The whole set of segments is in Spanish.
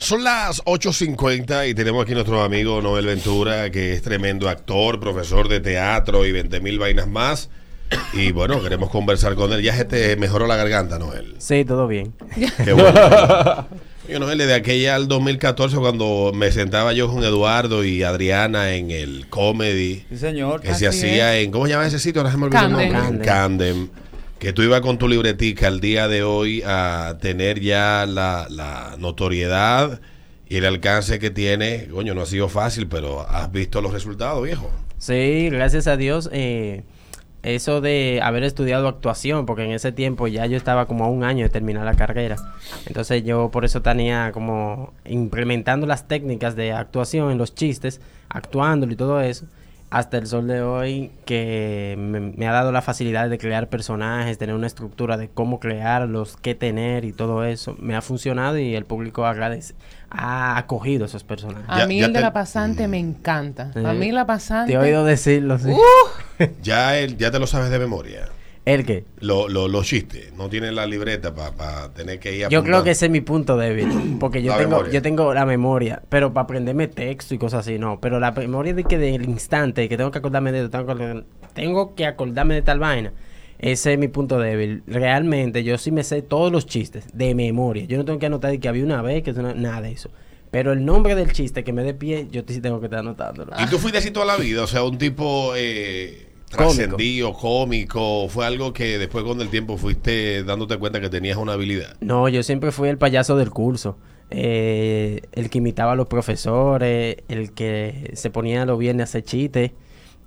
Son las 8.50 y tenemos aquí nuestro amigo Noel Ventura, que es tremendo actor, profesor de teatro y 20 mil vainas más. Y bueno, queremos conversar con él. Ya se te mejoró la garganta, Noel. Sí, todo bien. Qué bueno. Yo, Noel, desde aquella al 2014, cuando me sentaba yo con Eduardo y Adriana en el comedy, Sí, señor. que se hacía en, ¿cómo se llama ese sitio? Ahora se me olvidó el Camden. Que tú ibas con tu libretica al día de hoy a tener ya la, la notoriedad y el alcance que tiene. Coño, no ha sido fácil, pero has visto los resultados, viejo. Sí, gracias a Dios. eh, eso de haber estudiado actuación, porque en ese tiempo ya yo estaba como a un año de terminar la carrera. Entonces yo por eso tenía como implementando las técnicas de actuación en los chistes, actuándolo y todo eso. Hasta el sol de hoy que me, me ha dado la facilidad de crear personajes, tener una estructura de cómo crearlos, qué tener y todo eso. Me ha funcionado y el público agradece, ha acogido esos personajes. A Ya- mí ya el de te- la pasante me encanta. Sí. A mí la pasante. Te he oído decirlo, sí. Ya, el, ya te lo sabes de memoria. ¿El qué? Lo- lo- Los chistes. No tienes la libreta para tener que ir Yo apuntando. creo que ese es mi punto débil, porque yo La tengo, memoria. yo tengo la memoria, pero para aprenderme texto y cosas así, no. Pero la memoria de que del instante, que tengo que acordarme de tengo que, tengo que acordarme de tal vaina, ese es mi punto débil. Realmente, yo sí me sé todos los chistes de memoria. Yo no tengo que anotar de que había una vez, que una- nada de eso. Pero el nombre del chiste que me dé pie, yo sí tengo que estar anotándolo. Y tú fuiste así toda la vida, o sea, un tipo eh, Cómico. trascendido, cómico, fue algo que después con el tiempo fuiste dándote cuenta que tenías una habilidad. No, yo siempre fui el payaso del curso. eh, el que imitaba a los profesores, el que se ponía los viernes a hacer chistes.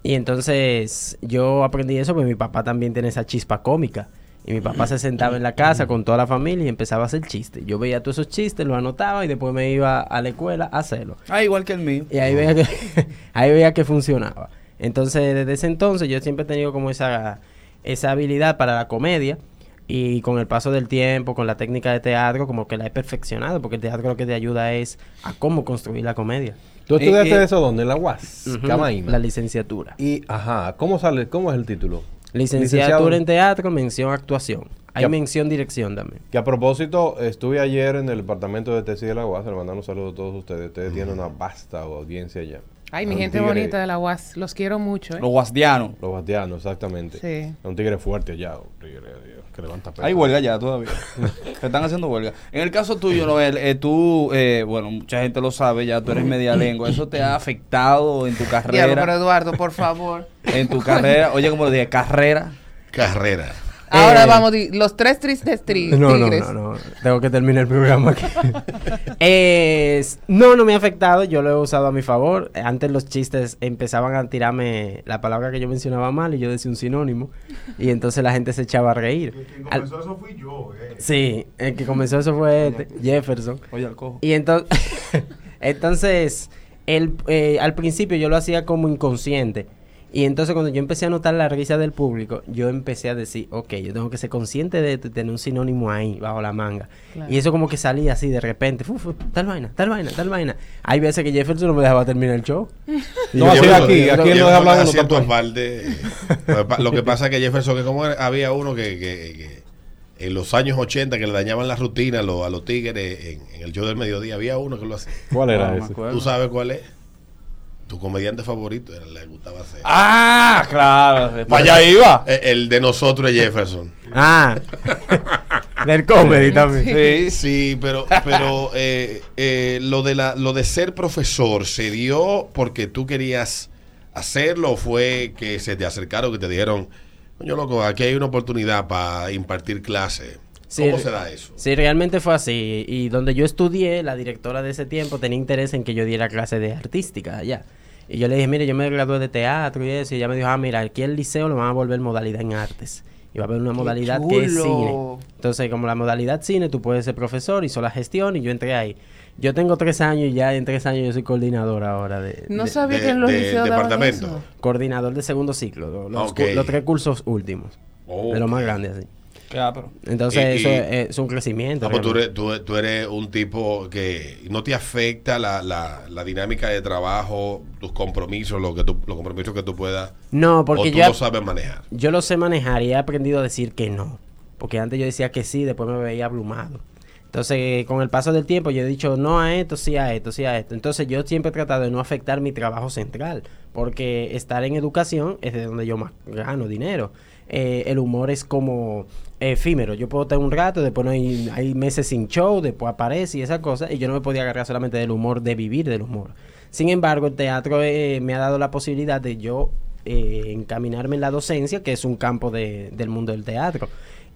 Y entonces yo aprendí eso porque mi papá también tiene esa chispa cómica. Y mi papá se sentaba en la casa con toda la familia y empezaba a hacer chistes. Yo veía todos esos chistes, los anotaba y después me iba a la escuela a hacerlo. Ah, igual que el mío. Y ahí veía que, ahí veía que funcionaba. Entonces, desde ese entonces yo siempre he tenido como esa, esa habilidad para la comedia. Y con el paso del tiempo, con la técnica de teatro, como que la he perfeccionado, porque el teatro lo que te ayuda es a cómo construir la comedia. ¿Tú estudiaste Eh, eh, eso dónde? En la UAS, Camaima. La licenciatura. Y, ajá, ¿cómo sale? ¿Cómo es el título? Licenciatura en teatro, mención actuación. Hay mención dirección también. Que a propósito, estuve ayer en el departamento de tesis de la UAS, le mandando un saludo a todos ustedes. Ustedes tienen una vasta audiencia allá. Ay, mi gente tigre- bonita de la UAS. Los quiero mucho, ¿eh? Los guasdianos. Los bastianos, exactamente. Sí. Es un tigre fuerte allá, un tigre Dios, que levanta peso. Hay huelga ya todavía. Se están haciendo huelga. En el caso tuyo, Noel, eh, tú, eh, bueno, mucha gente lo sabe, ya tú eres media lengua. ¿Eso te ha afectado en tu Diablo, carrera? pero Eduardo, por favor. En tu carrera, oye, como lo dije, carrera. Carrera. Ahora Eh, vamos, los tres tristes tri- No, no, tigres. no, no. Tengo que terminar el programa aquí. Es- no, no me ha afectado. Yo lo he usado a mi favor. Antes los chistes empezaban a tirarme la palabra que yo mencionaba mal y yo decía un sinónimo. Y entonces la gente se echaba a reír. Al- eso fui yo, eh. sí, el que comenzó eso fue este, Jefferson. Oye, al cojo. Y entonces, entonces el, eh, al principio yo lo hacía como inconsciente. Y entonces cuando yo empecé a notar la risa del público, yo empecé a decir, ok, yo tengo que ser consciente de tener un sinónimo ahí, bajo la manga. Claro. Y eso como que salía así de repente, fu, tal vaina, tal vaina, tal vaina. Hay veces que Jefferson no me dejaba terminar el show. No, así aquí, aquí no deja hablar. Lo que pa- Lo que pasa es que Jefferson, que como era- había uno que, que- que en los años 80 que le dañaban la rutina a los, a los tigres en, en el show del mediodía, había uno que lo hacía. ¿Cuál era No, ese? ¿Tú sabes cuál es? Tu comediante favorito, era- le gustaba hacer. Ah, claro. Para allá iba. El de nosotros es Jefferson. Ah, del comedy también. Sí. Sí, pero, pero eh, eh, lo, de la, lo de ser profesor, ¿se dio porque tú querías hacerlo o fue que se te acercaron, que te dijeron, coño loco, aquí hay una oportunidad para impartir clase? Sí, ¿Cómo se da eso? Sí, realmente fue así. Y donde yo estudié, la directora de ese tiempo tenía interés en que yo diera clase de artística allá. Y yo le dije, mire, yo me gradué de teatro y eso. Y ella me dijo, ah, mira, aquí el liceo lo van a volver modalidad en artes. Y va a haber una modalidad que es cine. Entonces, como la modalidad cine, tú puedes ser profesor, hizo la gestión y yo entré ahí. Yo tengo tres años y ya en tres años yo soy coordinador ahora de... No de- sabía de- que en los liceos departamento. eso. Coordinador de segundo ciclo. lo- Los, tres cursos últimos. De los más grandes, así. Pero. Entonces, Y- eso y- es, es un crecimiento. Ah, pues tú, eres, tú- tú eres un tipo que no te afecta la, la, la dinámica de trabajo, tus compromisos, lo que tú, los compromisos que tú puedas, No, o porque tú yo, lo sabes manejar. yo lo sé manejar y he aprendido a decir que no. Porque antes yo decía que sí, después me veía abrumado. Entonces, con el paso del tiempo, yo he dicho no a esto, sí a esto, sí a esto. Entonces, yo siempre he tratado de no afectar mi trabajo central, porque estar en educación es de donde yo más gano dinero. Eh, el humor es como efímero. Yo puedo tener un rato, después no hay, meses sin show, después aparece y esas cosas, y yo no me podía agarrar solamente del humor, de vivir del humor. Sin embargo, el teatro eh, me ha dado la posibilidad de yo eh, encaminarme en la docencia, que es un campo de- del mundo del teatro.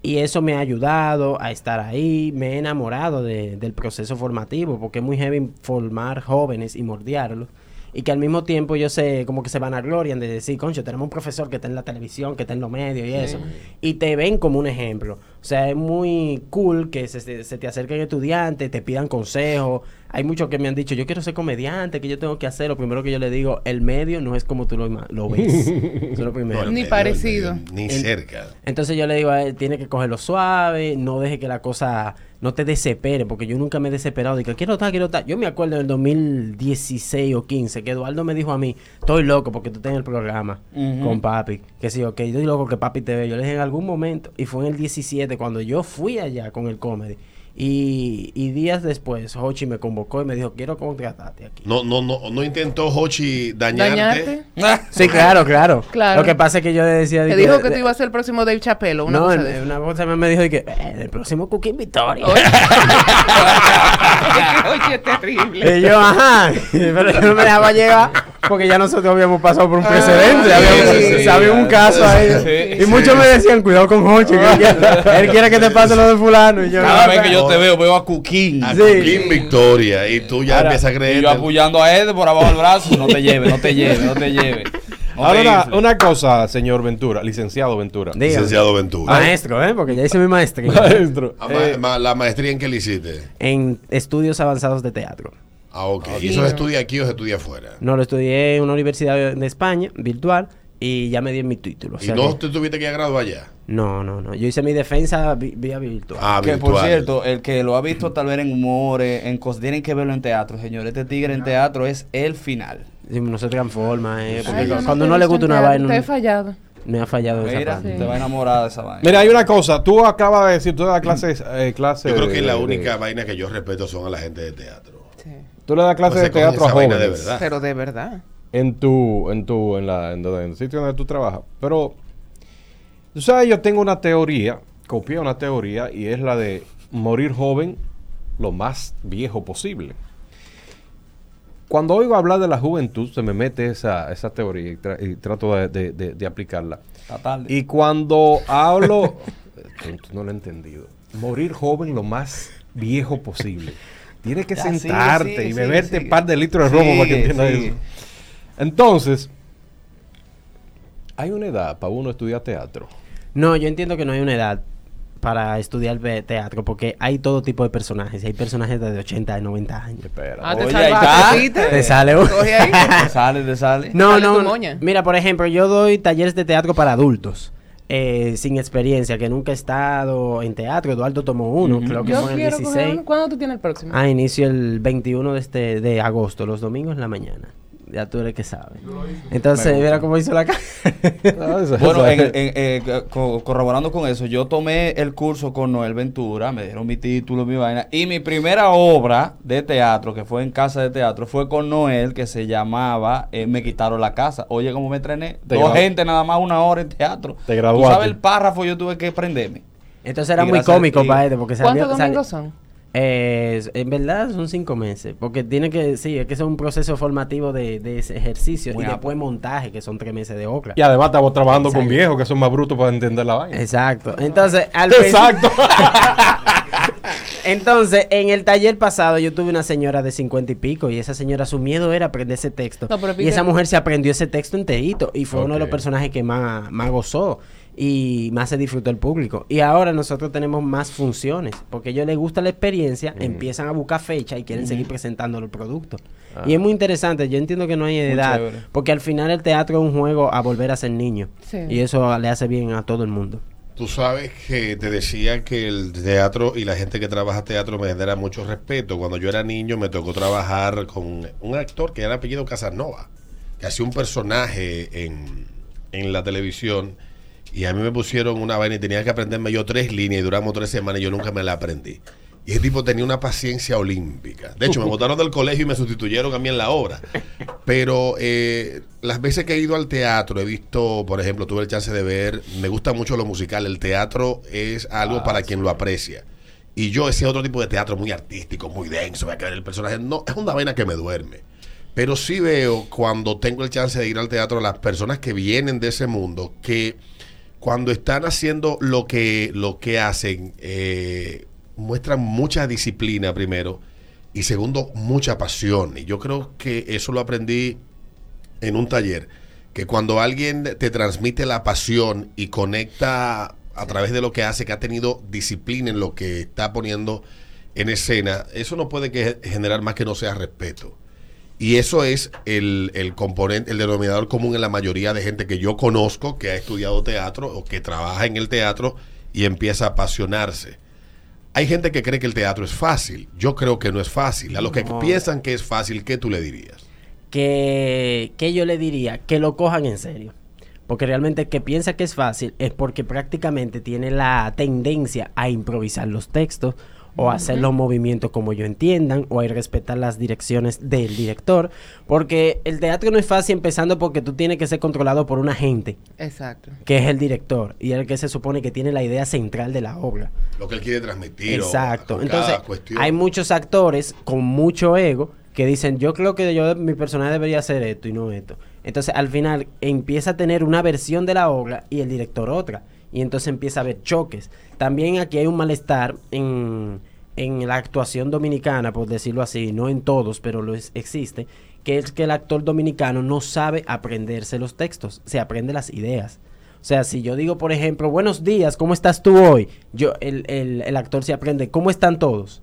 Y eso me ha ayudado a estar ahí, me he enamorado de- del proceso formativo, porque es muy heavy formar jóvenes y mordiarlos. Y que al mismo tiempo yo sé, como que se van a glorian de decir, concho, tenemos un profesor que está en la televisión, que está en los medios y eso. Y te ven como un ejemplo. O sea, es muy cool que se, se- te acerquen estudiantes, te pidan consejos. Hay muchos que me han dicho, yo quiero ser comediante, que yo tengo que hacer. Lo primero que yo le digo, el medio no es como tú lo, ves. Eso es lo primero. No, Ni medio, parecido. medio, Ni En- cerca. Entonces yo le digo a él, tiene que cogerlo suave, no deje que la cosa no te desespere, porque yo nunca me he desesperado de que quiero estar, quiero estar. Yo me acuerdo del 2016 o 15 que Eduardo me dijo a mí, estoy loco porque tú estás en el programa con papi, que sí, ok, estoy loco que papi te ve. Yo le dije en algún momento, y fue en el 17 cuando yo fui allá con el comedy. Y, y días después, Hochi me convocó y me dijo, quiero contratarte aquí. No, no, no, no intentó Hochi dañarte. Dañarte. Sí, claro, claro. Claro. Lo que pasa es que yo le decía... Te dijo que tú ibas a ser el próximo Dave Chappelle. Una no, cosa de en una cosa me dijo que eh, el próximo Cooking Victoria. Oye, Oye, terrible. Y yo, ajá, pero yo no me dejaba llegar porque ya nosotros habíamos pasado por un precedente, sí, habíamos, sí, sí. sabía un caso ahí. Sí, y muchos me decían, cuidado con Hochi, que él quiere, él quiere que te pase lo de fulano. Y yo, Cada "No, vez que yo te veo, veo a Cuquín. A Sí. Cooking Victoria. Y tú ya Ahora, empiezas a Y creer. yo apoyando a Ed por abajo del brazo. No te lleve, no te lleve, no te lleve. Ahora, una, cosa, señor Ventura, licenciado Ventura. Dígame. Licenciado Ventura. Maestro, ¿eh? Porque ya hice mi maestría Maestro. Ah, ma- eh, ma- la maestría en qué le hiciste. en estudios avanzados de teatro. Ah, ok. ¿Y eso se estudia aquí o se estudia afuera? No, lo estudié en una universidad de España, virtual, y ya me di mi título. o ¿Y sea no que- te tuviste que graduar allá? no, no, no. Yo hice mi defensa vía virtual. Ah, Que por virtual. cierto, el que lo ha visto tal vez en humores, en cosas, tienen que verlo en teatro, señor. Este tigre en teatro es el final. Sí, no se transforma, ¿eh? Porque Ay, yo no cuando no le gusta una vaina, Te he fallado. me ha fallado esa Mira, parte. te va a enamorar de esa vaina. Mira, hay una cosa. Tú acabas de decir, tú das clases. Eh, clases Yo creo que de- la de- única vaina que yo respeto son a la gente de teatro. Tú le das clases Pues de se cogen teatro a jóvenes. de verdad. Pero de verdad. en tu, en tu, en la, en, donde- en el sitio donde tú trabajas. Pero, tú sabes, yo tengo una teoría, copié una teoría y es la de morir joven lo más viejo posible. Cuando oigo hablar de la juventud, se me mete esa, esa teoría y, tra- y trato de, de- de- de aplicarla. Está tarde. Y cuando hablo, tú, tú no lo he entendido, morir joven lo más viejo posible. Tienes que Ya, sigue, sentarte sigue, y beberte sigue. un par de litros de romo para que entiendas eso. Entonces, hay una edad para uno estudiar teatro. No, yo entiendo que no hay una edad para estudiar teatro porque hay todo tipo de personajes. Hay personajes de 80, de 90 años. Espera. Ah, te Oye, ahí salvaste, está. ¿viste? Te sale Coge ahí. Te sale, te sale. No, no. Mira, por ejemplo, yo doy talleres de teatro para adultos. Eh, sin experiencia, que nunca he estado en teatro. Eduardo tomó uno, creo que Yo fue en el quiero 16. coger. ¿Cuándo tú tienes el próximo? Ah, inicio el 21 de este de agosto, los domingos en la mañana. Ya tú eres que sabes. Entonces, mira cómo hizo la cara. Bueno, en- en- eh, co- corroborando con eso, yo tomé el curso con Noel Ventura, me dieron mi título, mi vaina, y mi primera obra de teatro, que fue en casa de teatro, fue con Noel, que se llamaba eh, Me quitaron la casa. Oye, ¿cómo me entrené? Te Dos gente nada más una hora en teatro. Te Tú graduaste. sabes el párrafo, yo tuve que aprenderme. Entonces era Y muy cómico para este, porque salió, ¿Cuántos domingos son? Eh, en verdad son cinco meses, porque tiene que, sí, es que es un proceso formativo de, de ese ejercicio Muy y después montaje, que son tres meses de ocra. Y además estamos trabajando con viejos que son más brutos para entender la vaina. Exacto. Entonces, al Exacto. Entonces, en el taller pasado yo tuve una señora de cincuenta y pico y esa señora su miedo era aprender ese texto. No, y esa mujer se aprendió ese texto enterito y fue uno de los personajes que más, más gozó y más se disfrutó el público. Y ahora nosotros tenemos más funciones porque a ellos les gusta la experiencia, empiezan a buscar fecha y quieren seguir presentando los productos. Y es muy interesante, yo entiendo que no hay edad, porque al final el teatro es un juego a volver a ser niño. Sí. Y eso le hace bien a todo el mundo. Tú sabes que te decía que el teatro y la gente que trabaja teatro me genera mucho respeto. Cuando yo era niño me tocó trabajar con un actor que era apellido Casanova, que hacía un personaje en, en la televisión y a mí me pusieron una vaina y tenía que aprenderme yo tres líneas y duramos tres semanas y yo nunca me la aprendí. Y ese tipo tenía una paciencia olímpica. De hecho, me botaron del colegio y me sustituyeron a mí en la obra. Pero eh, las veces que he ido al teatro, he visto, por ejemplo, tuve el chance de ver, me gusta mucho lo musical. El teatro es algo Ah, para quien lo aprecia. Y yo, ese otro tipo de teatro muy artístico, muy denso, voy a creer el personaje, no, es una vaina que me duerme. Pero sí veo cuando tengo el chance de ir al teatro las personas que vienen de ese mundo que cuando están haciendo lo que, lo que hacen, eh, muestran mucha disciplina primero y segundo, mucha pasión. Y yo creo que eso lo aprendí en un taller, que cuando alguien te transmite la pasión y conecta a través de lo que hace, que ha tenido disciplina en lo que está poniendo en escena, eso no puede que generar más que no sea respeto. Y eso es el, el componente, el denominador común en la mayoría de gente que yo conozco que ha estudiado teatro o que trabaja en el teatro y empieza a apasionarse. Hay gente que cree que el teatro es fácil. Yo creo que no es fácil. A los que No. piensan que es fácil, ¿qué tú le dirías? que, que yo le diría que lo cojan en serio. Porque realmente el que piensa que es fácil es porque prácticamente tiene la tendencia a improvisar los textos o hacer los movimientos como yo entiendan o a ir respetar las direcciones del director. Porque el teatro no es fácil empezando porque tú tienes que ser controlado por un agente, Exacto. que es el director, y el que se supone que tiene la idea central de la obra. Lo que él quiere transmitir. Exacto. o Entonces, cuestión. hay muchos actores con mucho ego que dicen, yo creo que yo mi personaje debería hacer esto y no esto. Entonces, al final empieza a tener una versión de la obra y el director otra. Y entonces empieza a haber choques. También aquí hay un malestar en, en la actuación dominicana, por decirlo así, no en todos, pero lo es- existe, que es que el actor dominicano no sabe aprenderse los textos, se aprende las ideas. O sea, si yo digo, por ejemplo, buenos días, ¿cómo estás tú hoy? Yo, el, el- el actor se aprende, ¿cómo están todos?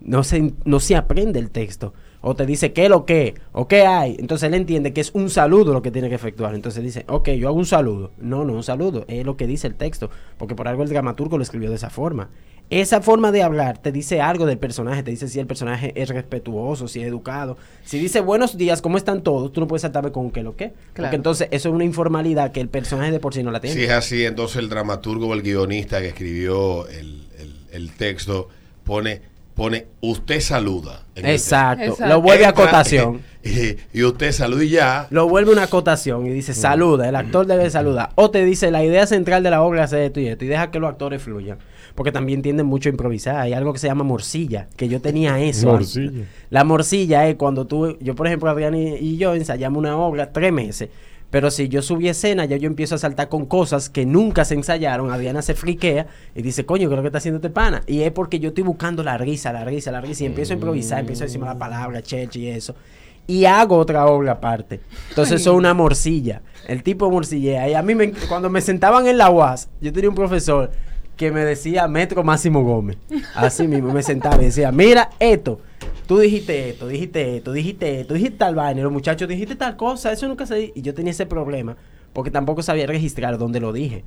No se, no se aprende el texto. O te dice qué lo que, o qué hay. Entonces él entiende que es un saludo lo que tiene que efectuar. Entonces dice, ok, yo hago un saludo. No, no un saludo, es lo que dice el texto. Porque por algo el dramaturgo lo escribió de esa forma. Esa forma de hablar te dice algo del personaje, te dice si el personaje es respetuoso, si es educado. Si dice buenos días, ¿cómo están todos? Tú no puedes saltarme con qué lo que. Claro. Porque entonces eso es una informalidad que el personaje de por sí no la tiene. Si es así, entonces el dramaturgo o el guionista que escribió el, el- el texto pone, pone usted saluda. Exacto. Exacto. Lo vuelve a Entra, acotación. Y, y usted saluda y ya. Lo vuelve una acotación y dice saluda, el actor debe saludar. O te dice la idea central de la obra es esto y esto y deja que los actores fluyan. Porque también tienden mucho a improvisar. Hay algo que se llama morcilla, que yo tenía eso. Morcilla. La morcilla es cuando tú, yo por ejemplo, Adrián y, y yo ensayamos una obra tres meses. Pero si yo subí escena, ya yo empiezo a saltar con cosas que nunca se ensayaron. Adriana se friquea y dice, coño, ¿qué es lo que está haciendo este pana? Y es porque yo estoy buscando la risa, la risa, la risa. Y empiezo a improvisar, empiezo a decirme la palabra, cheche y eso. Y hago otra obra aparte. Entonces, eso es una morcilla. El tipo morcillea. Y a mí, me- cuando me sentaban en la UAS, yo tenía un profesor que me decía Metro Máximo Gómez. Así mismo me sentaba y decía, mira esto. Tú dijiste esto, dijiste esto, dijiste esto, dijiste tal vaina. y Los muchachos dijiste tal cosa, eso nunca se di-". Y yo tenía ese problema porque tampoco sabía registrar dónde lo dije.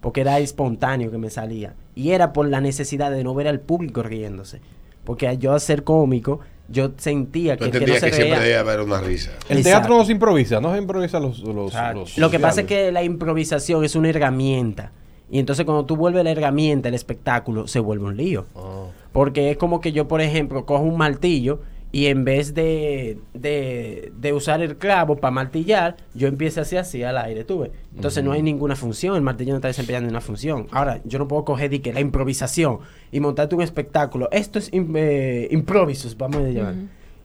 Porque era espontáneo que me salía. Y era por la necesidad de no ver al público riéndose. Porque al yo ser cómico, yo sentía que, que no se que siempre haber una risa. El Exacto. teatro no se improvisa, no se improvisa los... los, los Lo que pasa es que la improvisación es una herramienta. Y entonces cuando tú vuelves la herramienta, el espectáculo, se vuelve un lío. Ah. Porque es como que yo, por ejemplo, cojo un martillo y en vez de, de, de usar el clavo para martillar, yo empiezo así así al aire, tú ves. Entonces no hay ninguna función, el martillo no está desempeñando una función. Ahora, yo no puedo coger de que la improvisación y montarte un espectáculo. Esto es eh, improvisos, vamos a llamar.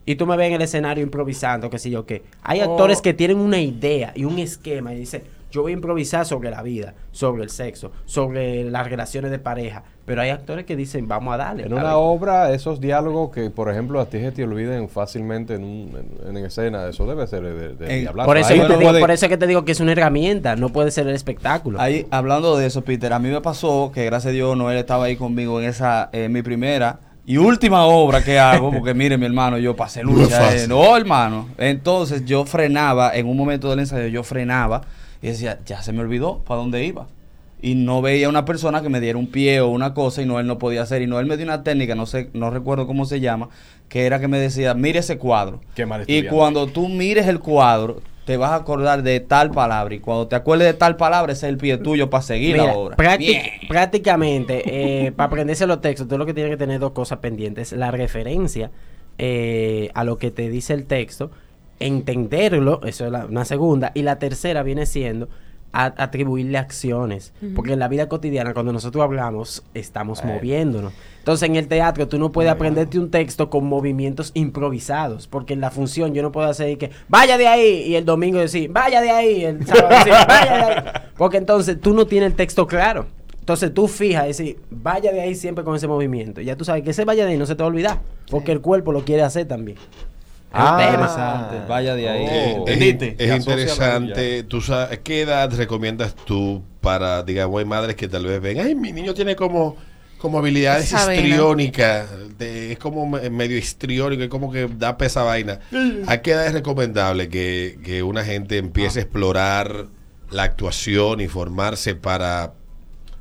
Y tú me ves en el escenario improvisando, qué sé yo qué. Hay Oh. actores que tienen una idea y un esquema y dicen, yo voy a improvisar sobre la vida, sobre el sexo, sobre las relaciones de pareja. Pero hay actores que dicen, vamos a darle. En a una ver". obra, esos diálogos que, por ejemplo, a ti se te olviden fácilmente en, un- en, en escena, eso debe ser de, de En- diablazo. Por eso, te digo, puede- por eso es que te digo que es una herramienta, no puede ser el espectáculo. Ahí, hablando de eso, Peter, a mí me pasó que gracias a Dios Noel estaba ahí conmigo en esa, eh, mi primera y última obra que hago, porque mire mi hermano, yo pasé No lucha. eh, no, hermano. Entonces yo frenaba, en un momento del ensayo yo frenaba y decía, ya se me olvidó para dónde iba. Y no veía una persona que me diera un pie o una cosa y Noel no podía hacer. Y Noel me dio una técnica, no sé, no recuerdo cómo se llama, que era que me decía, mire ese cuadro. Qué mal y cuando tú mires el cuadro, te vas a acordar de tal palabra. Y cuando te acuerdes de tal palabra, ese es el pie tuyo para seguir Mira, la obra. prácticamente, eh, para aprenderse los textos, tú lo que tienes que tener dos cosas pendientes. La referencia eh, a lo que te dice el texto, entenderlo, eso es la- una segunda. Y la tercera viene siendo a- atribuirle acciones. Porque en la vida cotidiana, cuando nosotros hablamos, estamos moviéndonos. Entonces, en el teatro, tú no puedes aprenderte un texto con movimientos improvisados. Porque en la función yo no puedo hacer que vaya de ahí y el domingo decir vaya de ahí, el sábado decir vaya de ahí. Porque entonces tú no tienes el texto claro. Entonces tú fijas y decir vaya de ahí siempre con ese movimiento. Ya tú sabes que ese vaya de ahí no se te va a olvidar. Porque el cuerpo lo quiere hacer también. Ah. Interesante. Vaya de ahí. Eh, Oh. es, ¿Entendiste? es interesante. ¿Tú sabes qué edad recomiendas tú para, digamos, hay madres que tal vez ven, ay, mi niño tiene como, como habilidades histriónicas, de- es como me- medio histriónico, es como que da pesa vaina. ¿A qué edad es recomendable que, que una gente empiece a explorar la actuación y formarse para,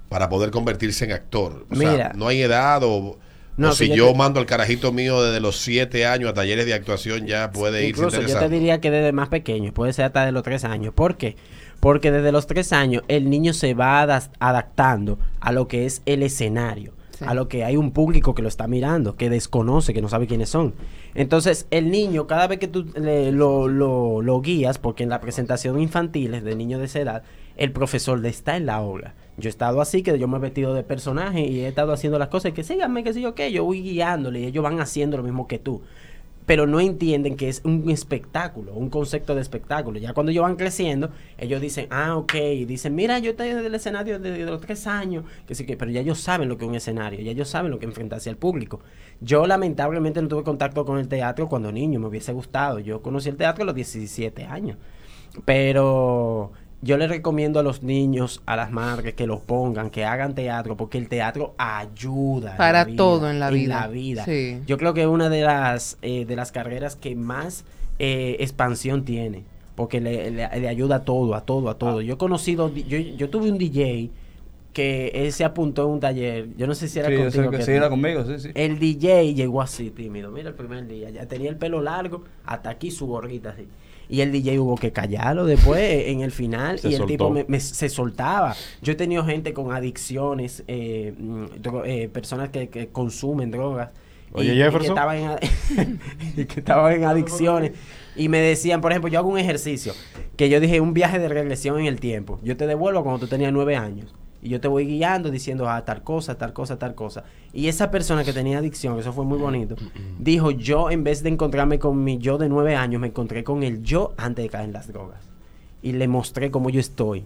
para poder convertirse en actor? O sea, Mira. no hay edad o... No, o si yo te- mando al carajito mío desde los siete años a talleres de actuación ya puede irse Incluso yo te diría que desde más pequeño, puede ser hasta de los tres años. ¿Por qué? Porque desde los tres años el niño se va adaptando a lo que es el escenario, A lo que hay un público que lo está mirando, que desconoce, que no sabe quiénes son. Entonces el niño, cada vez que tú le- lo, lo- lo guías, porque en la presentación infantiles de niños de esa edad, el profesor está en la obra. Yo he estado así, que yo me he vestido de personaje y he estado haciendo las cosas, que síganme, que sé yo qué, yo voy guiándole y ellos van haciendo lo mismo que tú pero no entienden que es un espectáculo, un concepto de espectáculo. Ya cuando ellos van creciendo, ellos dicen, ah, ok, y dicen, mira, yo estoy en el escenario de, de los tres años, pero ya ellos saben lo que es un escenario, ya ellos saben lo que enfrentarse al público. Yo lamentablemente no tuve contacto con el teatro cuando niño, me hubiese gustado. Yo conocí el teatro a los 17 años, pero yo les recomiendo a los niños, a las madres, que lo pongan, que hagan teatro, porque el teatro ayuda. en Para vida, todo en la En vida. la vida. Sí. Yo creo que es una de las, eh, de las carreras que más eh, expansión tiene, porque le, le- le ayuda a todo, a todo, a todo. Yo he conocido, yo, yo tuve un DJ que él se apuntó en un taller, yo no sé si era Sí, contigo. que que sí, tú- era conmigo, sí, sí. el DJ llegó así, tímido. Mira el primer día. Ya tenía el pelo largo, hasta aquí su gorrita así. Y el DJ hubo que callarlo después, en el final, Se y el soltó. tipo me- me- se soltaba. Yo he tenido gente con adicciones, eh, mm, eh, personas que, que consumen drogas. Oye, y, y que Jefferson. estaban en, y que estaban en adicciones. Y me decían, por ejemplo, yo hago un ejercicio, que yo dije, un viaje de regresión en el tiempo. Yo te devuelvo cuando tú tenías nueve años. Y yo te voy guiando diciendo, ah, tal cosa, tal cosa, tal cosa. Y esa persona que tenía adicción, que eso fue muy bonito, dijo, yo en vez de encontrarme con mi yo de nueve años, me encontré con el yo antes de caer en las drogas. Y le mostré cómo yo estoy.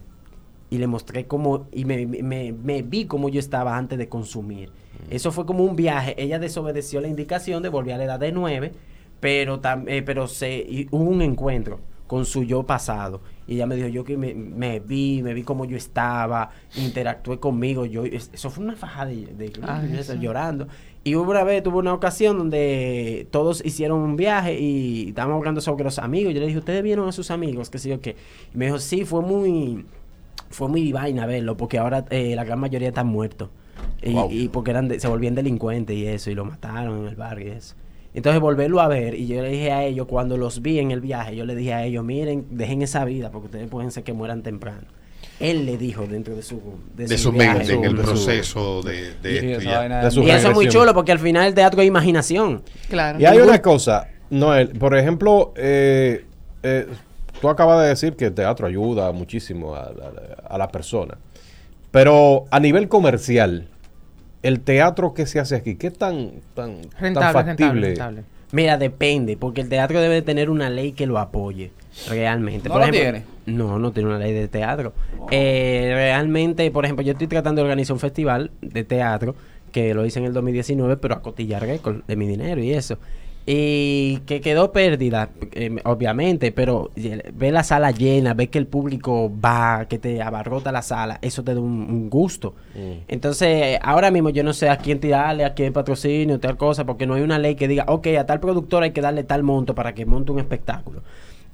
Y le mostré cómo, y me, me- me vi cómo yo estaba antes de consumir. Eso fue como un viaje. Ella desobedeció la indicación de volver a la edad de nueve, pero, tam- eh, pero se, y hubo un encuentro con su yo pasado. Y ella me dijo, yo que me, me vi, me vi cómo yo estaba, interactué conmigo. yo es- Eso fue una faja de, de Ay, yo estaba sí. llorando. Y hubo una vez, tuvo una ocasión donde todos hicieron un viaje y estábamos hablando sobre los amigos. Yo le dije, ¿ustedes vieron a sus amigos? ¿Qué sé yo qué? Y me dijo, sí, fue muy fue muy vaina verlo, porque ahora eh, la gran mayoría están muertos. Y, Wow. y porque eran de- se volvían delincuentes y eso, y lo mataron en el barrio y eso. Entonces volverlo a ver, y yo le dije a ellos, cuando los vi en el viaje, yo le dije a ellos, miren, dejen esa vida, porque ustedes pueden ser que mueran temprano. Él le dijo dentro de su de su viaje. mente en el de su- proceso de, de esto ya. De su Y eso es muy chulo, porque al final el teatro es imaginación. Claro. Y hay una cosa, Noel, por ejemplo, eh, eh, tú acabas de decir que el teatro ayuda muchísimo a, a- a la persona, pero a nivel comercial, el teatro que se hace aquí, ¿qué tan, tan, tan Rentable, factible? rentable, rentable. Mira, depende, porque el teatro debe de tener una ley que lo apoye, realmente. ¿No lo tiene? No, no tiene una ley de teatro. Eh, realmente, por ejemplo, yo estoy tratando de organizar un festival de teatro, que lo hice en el 2019, pero a cotillar récord de mi dinero y eso. Y que quedó pérdida, eh, obviamente, pero ve la sala llena, ve que el público va, que te abarrota la sala, eso te da un, un gusto. Mm. Entonces, ahora mismo yo no sé a quién tirarle, a quién patrocinio, tal cosa, porque no hay una ley que diga, ok, a tal productor hay que darle tal monto para que monte un espectáculo.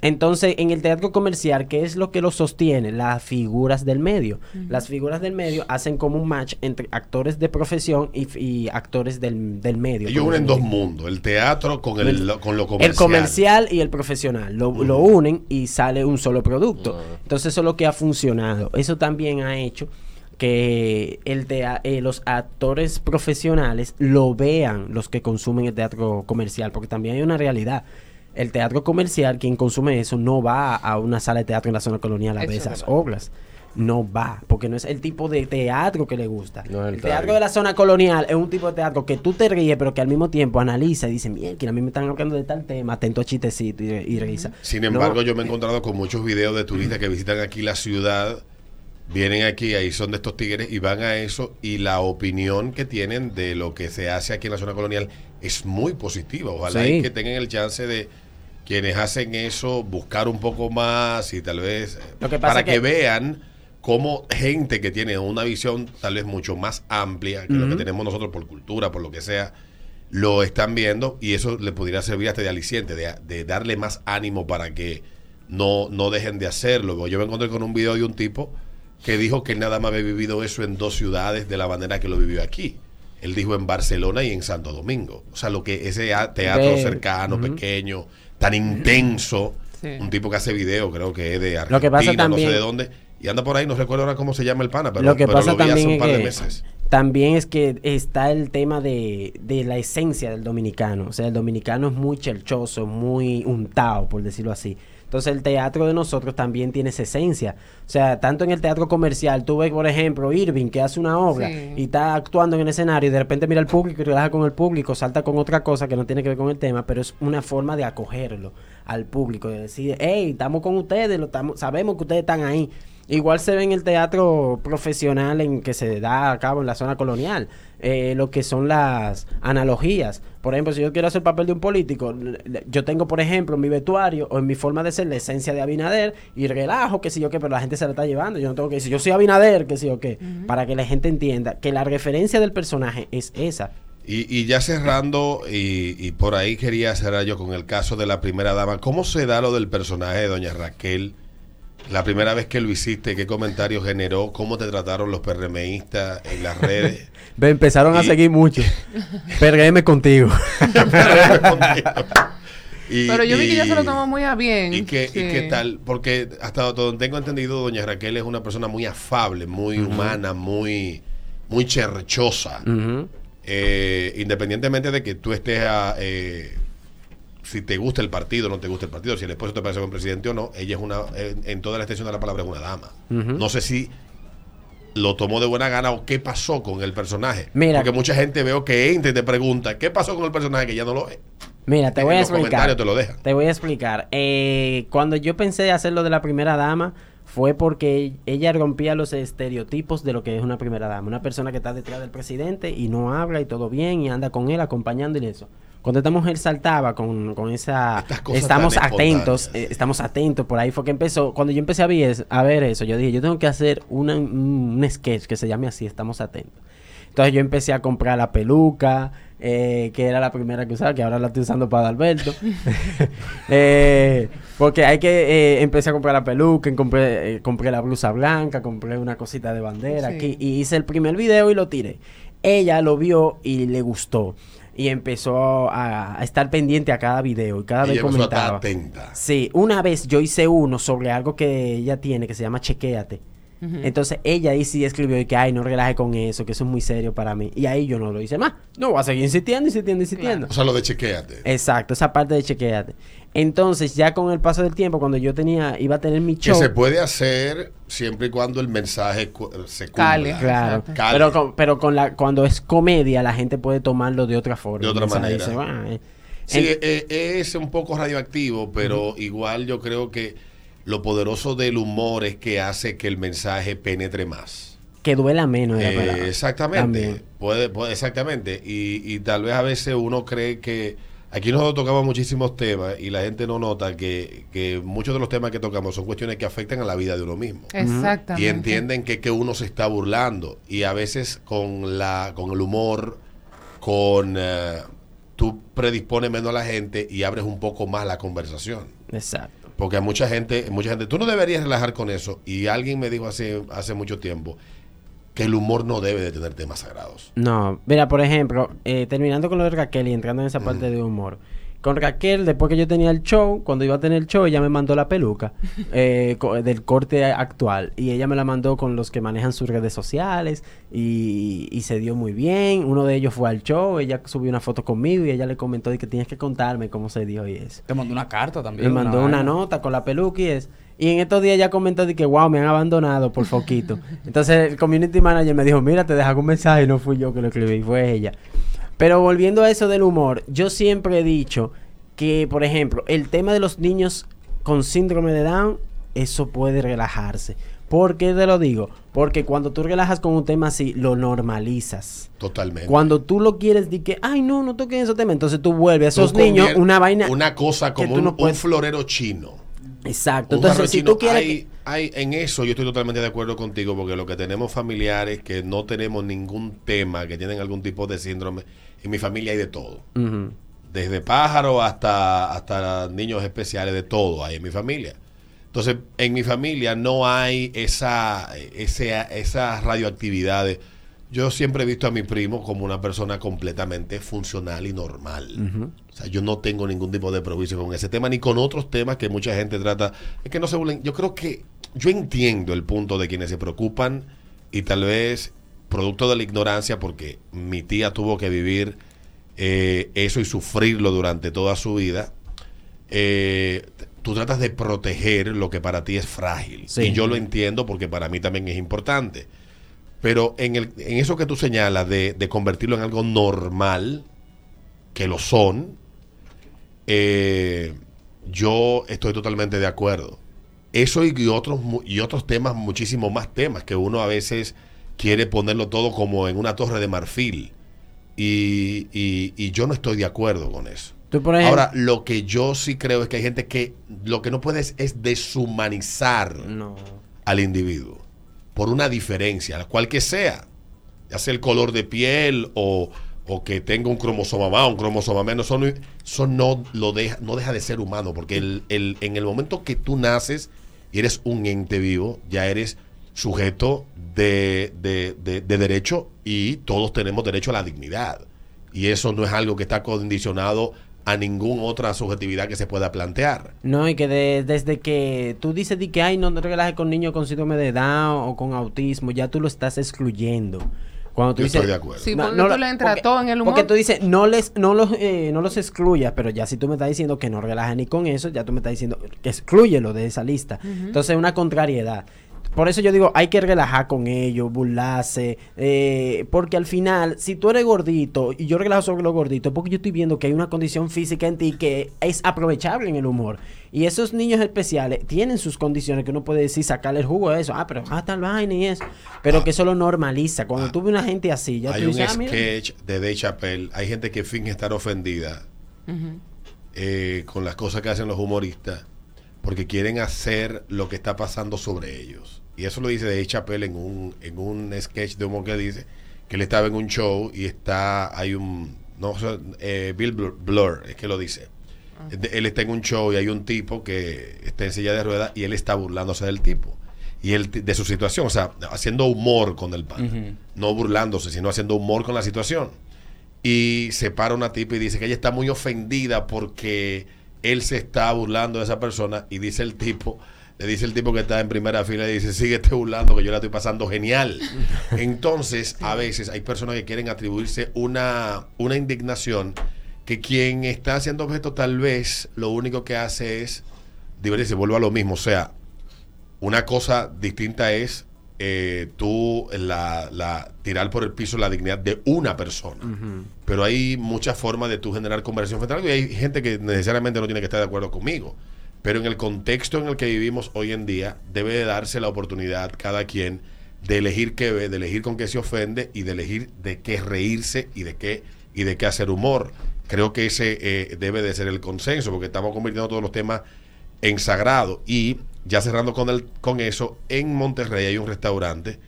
Entonces, en el teatro comercial, ¿qué es lo que lo sostiene? Las figuras del medio. Las figuras del medio hacen como un match entre actores de profesión y, y actores del, del medio. Ellos unen dos mundos, el teatro con, el, lo- con lo comercial. El comercial y el profesional lo, lo unen y sale un solo producto. Entonces eso es lo que ha funcionado. Eso también ha hecho que el tea- eh, los actores profesionales lo vean los que consumen el teatro comercial, porque también hay una realidad. El teatro comercial, quien consume eso, no va a una sala de teatro en la zona colonial a ver es esas obras. No va, porque no es el tipo de teatro que le gusta. No el el teatro de la zona colonial es un tipo de teatro que tú te ríes, pero que al mismo tiempo analiza y dice, bien, que a mí me están hablando de tal tema, atento a chistecito y, y risa. Sin No, embargo, yo me he encontrado con muchos videos de turistas que visitan aquí la ciudad, vienen aquí, ahí son de estos tigres y van a eso y la opinión que tienen de lo que se hace aquí en la zona colonial es muy positiva. Ojalá Sí. y que tengan el chance de quienes hacen eso buscar un poco más y tal vez eh, Lo que pasa para que, que- vean cómo gente que tiene una visión tal vez mucho más amplia que lo que tenemos nosotros por cultura, por lo que sea, lo están viendo y eso le pudiera servir hasta de aliciente, de, de darle más ánimo para que no, no dejen de hacerlo. Yo me encontré con un video de un tipo que dijo que él nada más había vivido eso en dos ciudades de la manera que lo vivió aquí. Él dijo en Barcelona y en Santo Domingo. O sea, lo que ese teatro cercano, pequeño, tan intenso. Sí. Un tipo que hace video, creo que es de Argentina, Lo que pasa no sé de dónde. Y anda por ahí, no recuerdo ahora cómo se llama el pana, pero lo que pero pasa lo vi hace también un par de que meses. también es que está el tema de, de la esencia del dominicano. O sea, el dominicano es muy chelchoso, muy untado, por decirlo así. Entonces el teatro de nosotros también tiene esa esencia. O sea, tanto en el teatro comercial, tú ves, por ejemplo, Irving, que hace una obra Sí. y está actuando en el escenario y de repente mira al público y relaja con el público, salta con otra cosa que no tiene que ver con el tema, pero es una forma de acogerlo al público, de decir, hey, estamos con ustedes, lo estamos, sabemos que ustedes están ahí. Igual se ve en el teatro profesional en que se da a cabo en la zona colonial, eh, lo que son las analogías. Por ejemplo, si yo quiero hacer el papel de un político, yo tengo, por ejemplo, en mi vestuario o en mi forma de ser la esencia de Abinader y relajo, que sé yo qué, pero la gente se la está llevando. Yo no tengo que decir, yo soy Abinader, que sé yo qué, para que la gente entienda que la referencia del personaje es esa. Y, y ya cerrando, y, y por ahí quería cerrar yo con el caso de la primera dama. ¿Cómo se da lo del personaje de Doña Raquel? La primera vez que lo hiciste, ¿qué comentarios generó? ¿Cómo te trataron los PRMistas en las redes? Ve, empezaron a seguir mucho. PRM contigo. Y- Pero yo vi que ella se lo tomó muy a bien. ¿Y qué, Sí. ¿Y qué tal? Porque hasta donde tengo entendido, Doña Raquel es una persona muy afable, muy humana, muy, muy cherchosa. Eh, independientemente de que tú estés a, eh, si te gusta el partido o no te gusta el partido, si el esposo te parece buen presidente o no, ella es una, en, en toda la extensión de la palabra, es una dama. No sé si lo tomó de buena gana o qué pasó con el personaje. Mira. Porque mucha gente veo que entra y te pregunta, ¿qué pasó con el personaje que ya no lo es? Mira, te En voy a los explicar. comentarios te lo dejan. Te voy a explicar. Eh, cuando yo pensé hacer lo de la primera dama, fue porque ella rompía los estereotipos de lo que es una primera dama. Una persona que está detrás del presidente y no habla y todo bien y anda con él acompañándole eso. Cuando esta mujer saltaba con, con esa... Estas cosas Estamos atentos, eh, estamos atentos. Por ahí fue que empezó. Cuando yo empecé a ver, a ver eso, yo dije, yo tengo que hacer una- un, un sketch que se llame así, estamos atentos. Entonces yo empecé a comprar la peluca, eh, que era la primera que usaba, que ahora la estoy usando para Alberto. Eh, porque hay que, eh, empecé a comprar la peluca, compré, eh, compré la blusa blanca, compré una cosita de bandera Sí. aquí, y hice el primer video y lo tiré. Ella lo vio y le gustó. Y empezó a, a estar pendiente a cada video y cada Ella vez empezó a estar comentaba. atenta. Sí, una vez yo hice uno sobre algo que ella tiene que se llama Chequéate. Entonces ella ahí sí escribió y que, ay, no relaje con eso, que eso es muy serio para mí. Y ahí yo no lo hice más. No, voy a seguir insistiendo, insistiendo, insistiendo. O sea, lo de chequeate. Exacto, esa parte de chequeate. Entonces, ya con el paso del tiempo, cuando yo tenía, iba a tener mi que show. se puede hacer siempre y cuando el mensaje cu- se cumpla. Cale. Claro. Cale. pero, con, pero con la, cuando es comedia, la gente puede tomarlo de otra forma. De otra manera. dice, "Ah, eh". Sí, En- eh, es un poco radioactivo, pero igual yo creo que lo poderoso del humor es que hace que el mensaje penetre más. que duela menos. Eh, exactamente, También. puede, puede- exactamente. Y, y tal vez a veces uno cree que aquí nosotros tocamos muchísimos temas y la gente no nota que, que muchos de los temas que tocamos son cuestiones que afectan a la vida de uno mismo. Exactamente. Y entienden que, que uno se está burlando. Y a veces con la con el humor, con eh, tú predispones menos a la gente y abres un poco más la conversación. Exacto. Porque a mucha gente, mucha gente, tú no deberías relajar con eso. Y alguien me dijo hace, hace mucho tiempo que el humor no debe de tener temas sagrados. No, mira, por ejemplo, eh, terminando con lo de Raquel y entrando en esa parte de humor. Con Raquel, después que yo tenía el show, cuando iba a tener el show, ella me mandó la peluca eh, co- del corte actual. Y ella me la mandó con los que manejan sus redes sociales. Y, y se dio muy bien. Uno de ellos fue al show, ella subió una foto conmigo y ella le comentó de que tienes que contarme cómo se dio y eso. Te mandó una carta también. Me mandó una vaina. nota con la peluca y eso. Y en estos días ella comentó de que, wow, me han abandonado por foquito. Entonces el community manager me dijo, mira, te dejan un mensaje y no fui yo que lo escribí, fue ella. Pero volviendo a eso del humor, yo siempre he dicho que, por ejemplo, el tema de los niños con síndrome de Down, eso puede relajarse. ¿Por qué te lo digo? Porque cuando tú relajas con un tema así, lo normalizas. Totalmente. Cuando tú lo quieres, di que, ay, no, no toques ese tema. Entonces tú vuelves a esos niños una vaina. Una cosa como un, no un puedes- florero chino. Exacto. Entonces, si tú quieres. hay, hay- en eso yo estoy totalmente de acuerdo contigo porque lo que tenemos familiares que no tenemos ningún tema, que tienen algún tipo de síndrome, en mi familia hay de todo. Desde pájaros hasta, hasta niños especiales, de todo hay en mi familia. Entonces, en mi familia no hay esa, ese- esas radioactividades. Yo siempre he visto a mi primo como una persona completamente funcional y normal. O sea, yo no tengo ningún tipo de prejuicio con ese tema ni con otros temas que mucha gente trata. Es que no se burlen. Yo creo que yo entiendo el punto de quienes se preocupan y tal vez producto de la ignorancia, porque mi tía tuvo que vivir eh, eso y sufrirlo durante toda su vida. eh, tú tratas de proteger lo que para ti es frágil. Sí. Y yo lo entiendo porque para mí también es importante. Pero en, el, en eso que tú señalas de, de convertirlo en algo normal, que lo son, eh, yo estoy totalmente de acuerdo. Eso y otros, y otros temas, muchísimos más temas, que uno a veces quiere ponerlo todo como en una torre de marfil. Y, y- y yo no estoy de acuerdo con eso. Ahora, lo que yo sí creo es que hay gente que lo que no puedes es deshumanizar No. al individuo por una diferencia, cual que sea, ya sea el color de piel o, o que tenga un cromosoma más, un cromosoma menos, eso no, no lo deja, no deja de ser humano, porque el, el- en el momento que tú naces y eres un ente vivo, ya eres sujeto de, de- de- de derecho y todos tenemos derecho a la dignidad. Y eso no es algo que está condicionado a ninguna otra subjetividad que se pueda plantear. No, y que de- desde que tú dices di que ay, no te relajes con niños con síndrome de Down o con autismo, ya tú lo estás excluyendo. Cuando tú Yo dices, estoy de acuerdo. Sí, cuando tú lo- le entras porque- todo en el humor. Porque tú dices, no les, no los, eh, no los excluyas, pero ya si tú me estás diciendo que no relajes ni con eso, ya tú me estás diciendo que excluyelo de esa lista. Entonces es una contrariedad. Por eso yo digo, hay que relajar con ellos, burlarse, eh, porque al final, si tú eres gordito y yo relajo sobre los gorditos, porque yo estoy viendo que hay una condición física en ti que es aprovechable en el humor. Y esos niños especiales tienen sus condiciones que uno puede decir, sacarle el jugo a eso, ah, pero hasta el vaina y eso, pero que eso lo normaliza. Cuando tú ves una gente así, ya hay tú un dices, ah, mira. sketch de Dave Chappelle. Hay gente que finge estar ofendida eh, con las cosas que hacen los humoristas porque quieren hacer lo que está pasando sobre ellos. Y eso lo dice Dave Chappelle en un, en un sketch de humor que dice que él estaba en un show y está, hay un, no sé, eh, Bill Blur, Blur, es que lo dice. Él está en un show y hay un tipo que está en silla de ruedas y él está burlándose del tipo. Y él, de su situación, o sea, haciendo humor con el pan. No burlándose, sino haciendo humor con la situación. Y se para una tipa y dice que ella está muy ofendida porque él se está burlando de esa persona. Y dice el tipo, le dice el tipo que está en primera fila, y dice, síguete burlando que yo la estoy pasando genial. Entonces, a veces hay personas que quieren atribuirse una, una indignación que quien está siendo objeto tal vez lo único que hace es divertirse, vuelvo a lo mismo. O sea, una cosa distinta es eh, tú la, la- tirar por el piso la dignidad de una persona. Pero hay muchas formas de tú generar conversación frente a algo y hay gente que necesariamente no tiene que estar de acuerdo conmigo. Pero en el contexto en el que vivimos hoy en día, debe de darse la oportunidad cada quien de elegir qué ve, de elegir con qué se ofende y de elegir de qué reírse y de qué y de qué hacer humor. Creo que ese eh, debe de ser el consenso, porque estamos convirtiendo todos los temas en sagrado. Y ya cerrando con, el, con eso, en Monterrey hay un restaurante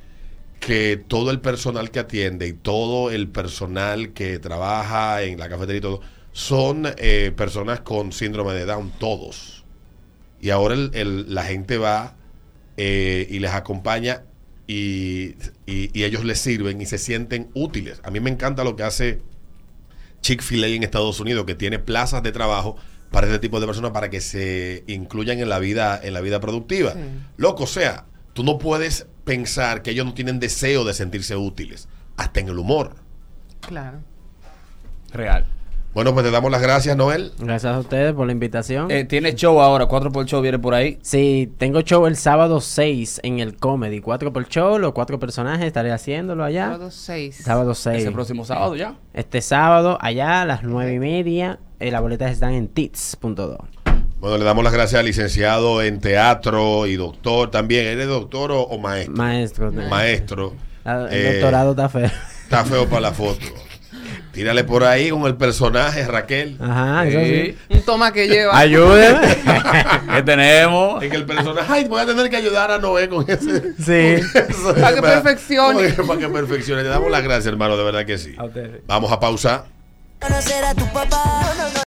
que todo el personal que atiende y todo el personal que trabaja en la cafetería y todo, son eh, personas con síndrome de Down, todos. Y ahora el- el- la gente va eh, y les acompaña y, y- y ellos les sirven y se sienten útiles. A mí me encanta lo que hace Chick-fil-A en Estados Unidos, que tiene plazas de trabajo para este tipo de personas para que se incluyan en la vida, en la vida productiva. Sí. Loco, o sea, tú no puedes pensar que ellos no tienen deseo de sentirse útiles, hasta en el humor. Claro. Real. Bueno, pues te damos las gracias, Noel. Gracias a ustedes por la invitación. Eh, Tiene show ahora, 4 por show viene por ahí. Sí, tengo show el sábado 6 en el Comedy. Cuatro por show, los cuatro personajes, estaré haciéndolo allá. Sábado 6. Sábado 6. Ese próximo sábado ya. Este sábado, allá a las nueve y media. eh, las boletas están en tits.do. Bueno, le damos las gracias al licenciado en teatro y doctor también. ¿Eres doctor o, o maestro? Maestro. Maestro. Ah, El Eh, doctorado está feo. Está feo para la foto. Tírale por ahí con el personaje, Raquel. Ajá, eso sí. Un toma que lleva. Ayúdenme. ¿Qué tenemos? En el personaje, ay, voy a tener que ayudar a Noé con ese. Sí. Para que perfeccione. Para que perfeccione. Te damos las gracias, hermano, de verdad que sí. A ustedes. Vamos a pausar. conocer a tu papá.